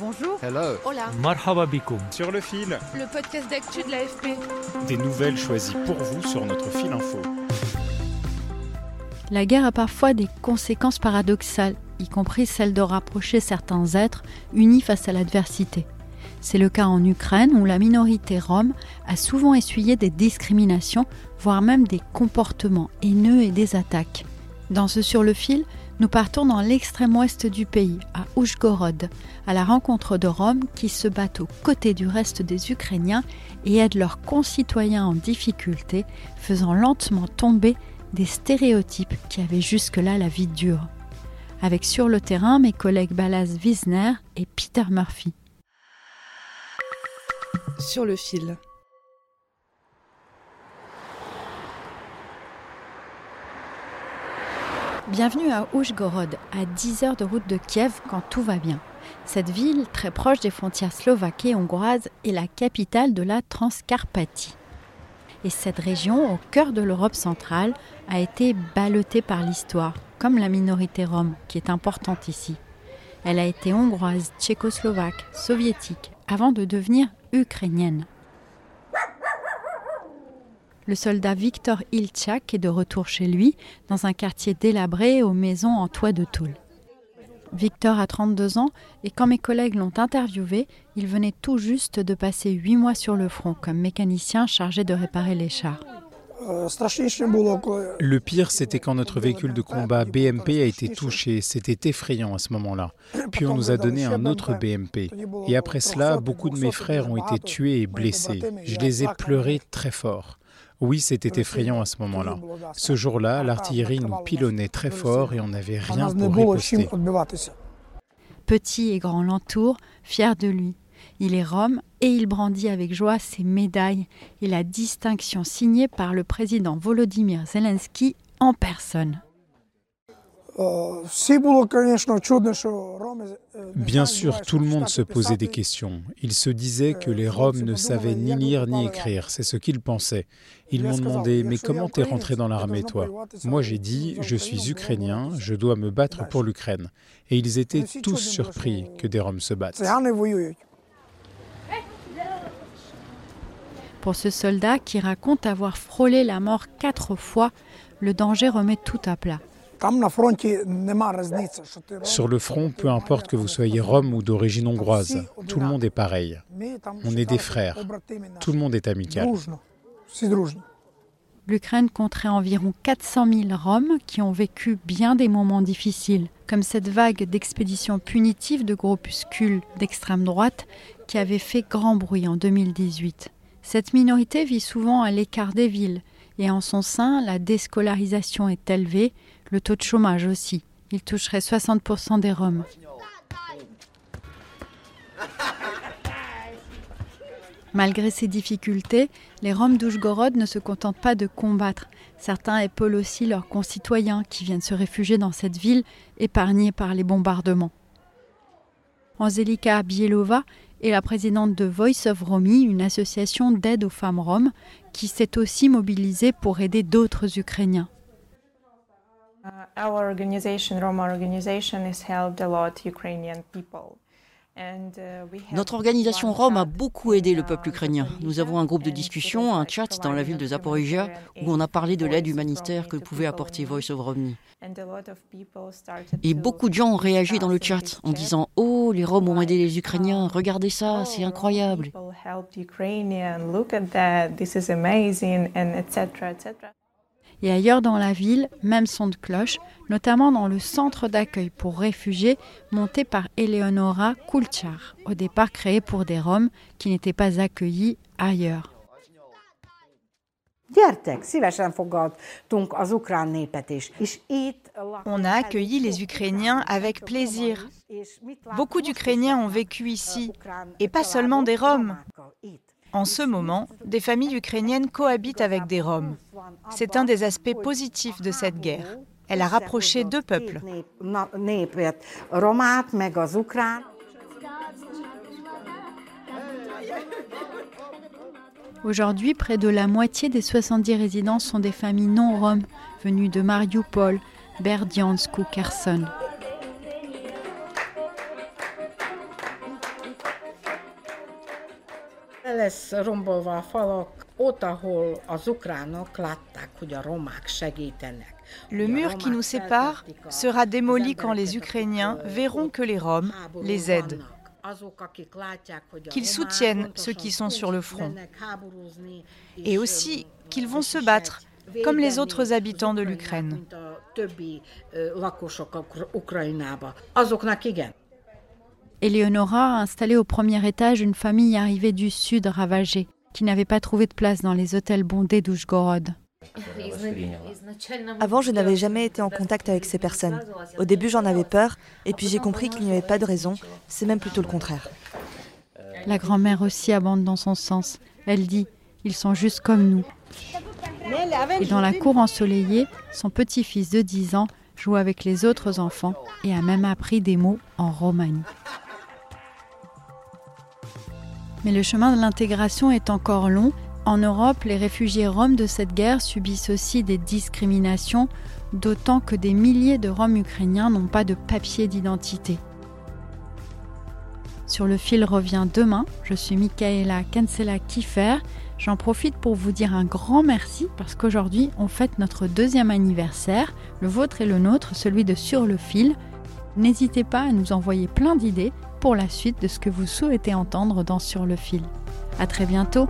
Bonjour. Hello. Hola. Marhaba bikoum. Sur le fil. Le podcast d'actu de l'AFP. Des nouvelles choisies pour vous sur notre fil info. La guerre a parfois des conséquences paradoxales, y compris celle de rapprocher certains êtres unis face à l'adversité. C'est le cas en Ukraine où la minorité rome a souvent essuyé des discriminations, voire même des comportements haineux et des attaques. Dans ce Sur le fil, nous partons dans l'extrême ouest du pays, à Oujgorod, à la rencontre de Roms qui se battent aux côtés du reste des Ukrainiens et aident leurs concitoyens en difficulté, faisant lentement tomber des stéréotypes qui avaient jusque-là la vie dure. Avec sur le terrain mes collègues Balaz Wiesner et Peter Murphy. Sur le fil. Bienvenue à Oujgorod, à 10 heures de route de Kiev quand tout va bien. Cette ville, très proche des frontières slovaques et hongroises, est la capitale de la Transcarpathie. Et cette région, au cœur de l'Europe centrale, a été ballottée par l'histoire, comme la minorité rome, qui est importante ici. Elle a été hongroise, tchécoslovaque, soviétique, avant de devenir ukrainienne. Le soldat Victor Ilchak est de retour chez lui, dans un quartier délabré aux maisons en toit de tôle. Victor a 32 ans et quand mes collègues l'ont interviewé, il venait tout juste de passer 8 mois sur le front comme mécanicien chargé de réparer les chars. Le pire, c'était quand notre véhicule de combat BMP a été touché. C'était effrayant à ce moment-là. Puis on nous a donné un autre BMP. Et après cela, beaucoup de mes frères ont été tués et blessés. Je les ai pleurés très fort. Oui, c'était effrayant à ce moment-là. Ce jour-là, l'artillerie nous pilonnait très fort et on n'avait rien pour riposter. Petit et grand l'entoure, fier de lui. Il est rome et il brandit avec joie ses médailles et la distinction signée par le président Volodymyr Zelensky en personne. Bien sûr, tout le monde se posait des questions. Ils se disaient que les Roms ne savaient ni lire ni écrire, c'est ce qu'ils pensaient. Ils m'ont demandé Mais comment t'es rentré dans l'armée, toi? Moi, j'ai dit Je suis ukrainien, je dois me battre pour l'Ukraine. Et ils étaient tous surpris que des Roms se battent. Pour ce soldat qui raconte avoir frôlé la mort quatre fois, le danger remet tout à plat. Sur le front, peu importe que vous soyez rome ou d'origine hongroise, tout le monde est pareil. On est des frères. Tout le monde est amical. L'Ukraine compterait environ 400 000 Roms qui ont vécu bien des moments difficiles, comme cette vague d'expéditions punitives de groupuscules d'extrême droite qui avait fait grand bruit en 2018. Cette minorité vit souvent à l'écart des villes et en son sein, la déscolarisation est élevée, le taux de chômage aussi. Il toucherait 60% des Roms. Malgré ces difficultés, les Roms d'Oujgorod ne se contentent pas de combattre. Certains épaulent aussi leurs concitoyens qui viennent se réfugier dans cette ville épargnée par les bombardements. Anzelika Bielova est la présidente de Voice of Romy, une association d'aide aux femmes roms, qui s'est aussi mobilisée pour aider d'autres Ukrainiens. Our organization, Roma organization, has helped a lot Ukrainian people. Notre organisation Rome a beaucoup aidé le peuple ukrainien. Nous avons un groupe de discussion, un chat dans la ville de Zaporizhia où on a parlé de l'aide humanitaire que pouvait apporter Voice of Romney. Et beaucoup de gens ont réagi dans le chat en disant Oh, les Roms ont aidé les Ukrainiens, regardez ça, c'est incroyable. Et ailleurs dans la ville, même son de cloche, notamment dans le centre d'accueil pour réfugiés monté par Eleonora Kulchar, au départ créé pour des Roms qui n'étaient pas accueillis ailleurs. On a accueilli les Ukrainiens avec plaisir. Beaucoup d'Ukrainiens ont vécu ici, et pas seulement des Roms. En ce moment, des familles ukrainiennes cohabitent avec des Roms. C'est un des aspects positifs de cette guerre. Elle a rapproché deux peuples. Aujourd'hui, près de la moitié des 70 résidents sont des familles non roms venues de Mariupol, Berdiansk ou Kherson. Le mur qui nous sépare sera démoli quand les Ukrainiens verront que les Roms les aident, qu'ils soutiennent ceux qui sont sur le front, et aussi qu'ils vont se battre comme les autres habitants de l'Ukraine. Eleonora a installé au premier étage une famille arrivée du sud ravagée, qui n'avait pas trouvé de place dans les hôtels bondés d'Ushgorod. Avant, je n'avais jamais été en contact avec ces personnes. Au début, j'en avais peur, et puis j'ai compris qu'il n'y avait pas de raison, c'est même plutôt le contraire. La grand-mère aussi abonde dans son sens. Elle dit Ils sont juste comme nous. Et dans la cour ensoleillée, son petit-fils de 10 ans joue avec les autres enfants et a même appris des mots en romani. Mais le chemin de l'intégration est encore long. En Europe, les réfugiés roms de cette guerre subissent aussi des discriminations, d'autant que des milliers de Roms ukrainiens n'ont pas de papier d'identité. Sur le fil revient demain. Je suis Michaela Kansela Kiefer. J'en profite pour vous dire un grand merci parce qu'aujourd'hui on fête notre deuxième anniversaire, le vôtre et le nôtre, celui de Sur le fil. N'hésitez pas à nous envoyer plein d'idées pour la suite de ce que vous souhaitez entendre dans Sur le fil. À très bientôt!